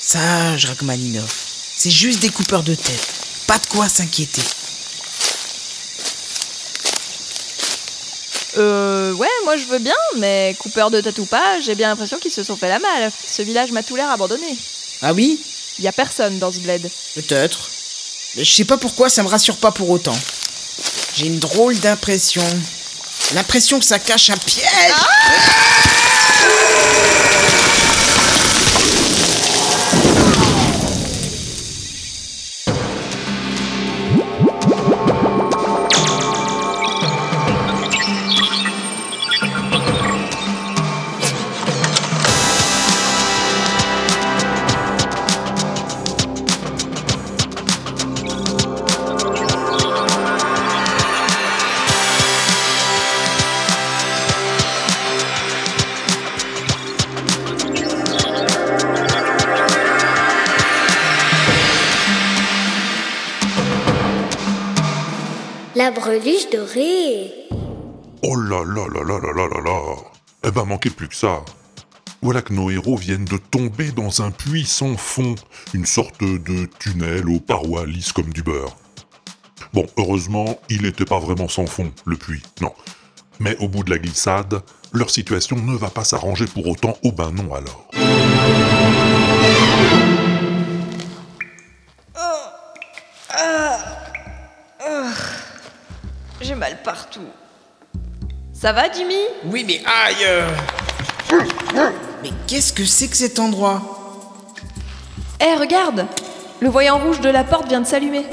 Sage Rachmaninov. C'est juste des coupeurs de tête. Pas de quoi s'inquiéter. Euh, ouais, moi je veux bien, mais coupeur de tête ou pas, j'ai bien l'impression qu'ils se sont fait la malle. Ce village m'a tout l'air abandonné. Ah oui? Y a personne dans ce bled. Peut-être. Mais je sais pas pourquoi ça me rassure pas pour autant. J'ai une drôle d'impression. L'impression que ça cache un piège. La breluche dorée. Oh là là là là là là là là Eh ben, manquait plus que ça. Voilà que nos héros viennent de tomber dans un puits sans fond, une sorte de tunnel aux parois lisses comme du beurre. Bon, heureusement, il n'était pas vraiment sans fond, le puits, non. Mais au bout de la glissade, leur situation ne va pas s'arranger pour autant, oh ben non alors. Mal partout. Ça va, Jimmy? Oui, mais aïe euh. Mais qu'est-ce que c'est que cet endroit? Eh, regarde Le voyant rouge de la porte vient de s'allumer.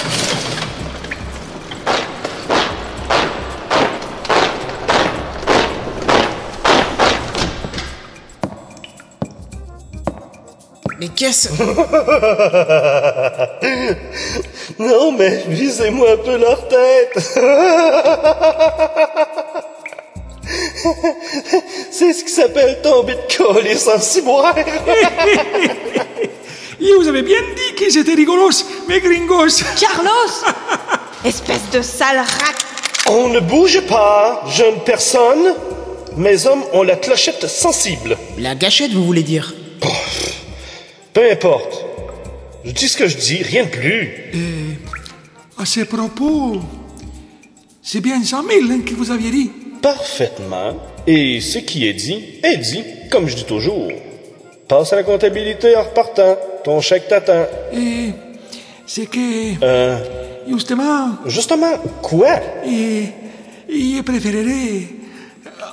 Mais qu'est-ce... Non, mais visez-moi un peu leur tête. C'est ce qui s'appelle tomber de coller sans ciboire. Et vous avez bien dit qu'ils étaient rigolos, mes gringos. Carlos Espèce de sale rat On ne bouge pas, jeune personne. Mes hommes ont la clochette sensible. La gâchette, vous voulez dire? Peu importe. Je dis ce que je dis, rien de plus. À ce propos, c'est bien 100 000 hein, que vous aviez dit. Parfaitement. Et ce qui est dit, est dit, comme je dis toujours. Passe à la comptabilité en repartant. Ton chèque t'attend. Et c'est que, Euh, justement, justement, quoi? et, je préférerais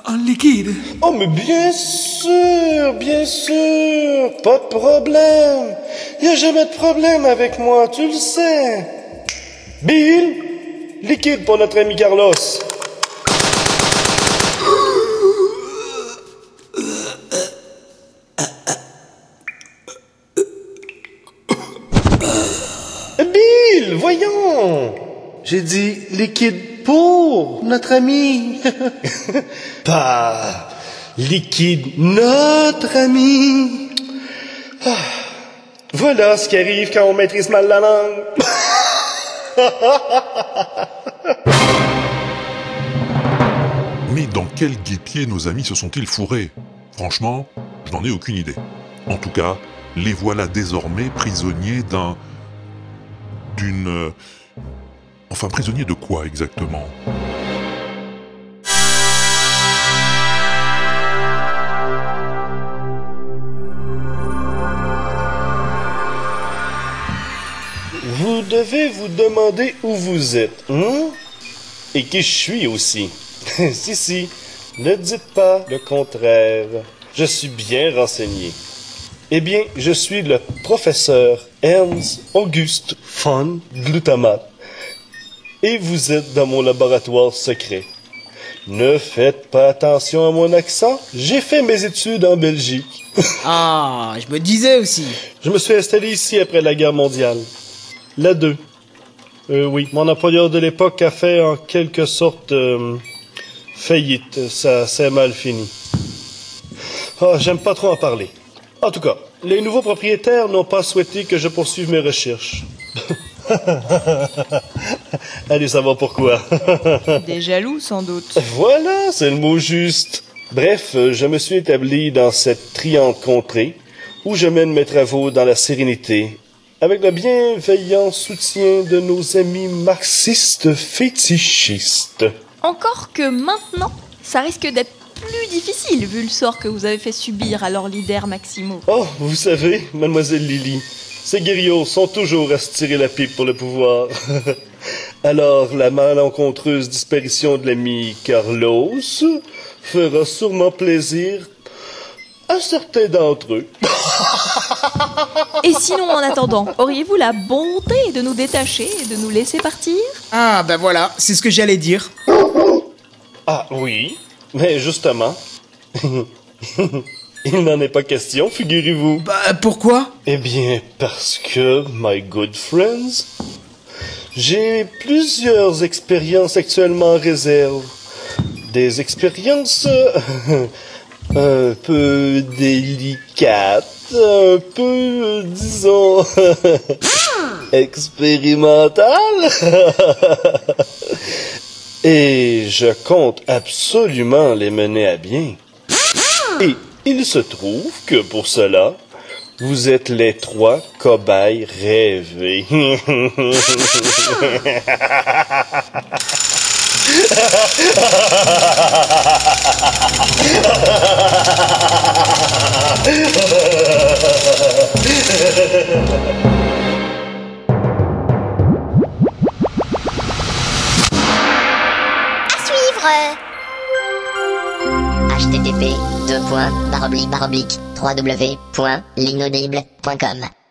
en liquide. Oh, mais bien sûr, bien sûr, pas de problème. Y a jamais de problème avec moi, tu le sais. Bill, liquide pour notre ami Carlos. Bill, voyons. J'ai dit liquide pour notre ami. Pas liquide notre ami. Ah, Voilà ce qui arrive quand on maîtrise mal la langue. Mais dans quel guépier nos amis se sont-ils fourrés? Franchement, je n'en ai aucune idée. En tout cas, les voilà désormais prisonniers d'un... d'une... Enfin, prisonniers de quoi exactement? Vous devez vous demander où vous êtes, hein? Et qui je suis aussi. si, si, ne dites pas le contraire. Je suis bien renseigné. Eh bien, je suis le professeur Ernst Auguste von Glutamate. Et vous êtes dans mon laboratoire secret. Ne faites pas attention à mon accent. J'ai fait mes études en Belgique. Ah, je me disais aussi. Je me suis installé ici après la guerre mondiale. La 2. Euh, oui, mon employeur de l'époque a fait en quelque sorte euh, faillite. Ça s'est mal fini. Ah, j'aime pas trop en parler. En tout cas, les nouveaux propriétaires n'ont pas souhaité que je poursuive mes recherches. Allez savoir pourquoi? Des jaloux, sans doute. Voilà, c'est le mot juste. Bref, euh, je me suis établi dans cette triante contrée où je mène mes travaux dans la sérénité, avec le bienveillant soutien de nos amis marxistes fétichistes. Encore que maintenant, ça risque d'être plus difficile vu le sort que vous avez fait subir à leader Maximo. Oh, vous savez, mademoiselle Lily, ces guerriers sont toujours à se tirer la pipe pour le pouvoir. Alors, la malencontreuse disparition de l'ami Carlos fera sûrement plaisir à certains d'entre eux. Et sinon, en attendant, auriez-vous la bonté de nous détacher et de nous laisser partir? Ah, bah voilà, c'est ce que j'allais dire. Ah oui, mais justement, il n'en est pas question, figurez-vous. Bah pourquoi? Eh bien, parce que, my good friends, j'ai plusieurs expériences actuellement en réserve. Des expériences euh, un peu délicates, un peu, disons, expérimentales. Et je compte absolument les mener à bien. Et il se trouve que pour cela, vous êtes les trois cobayes rêvés. À suivre http www.linaudible.com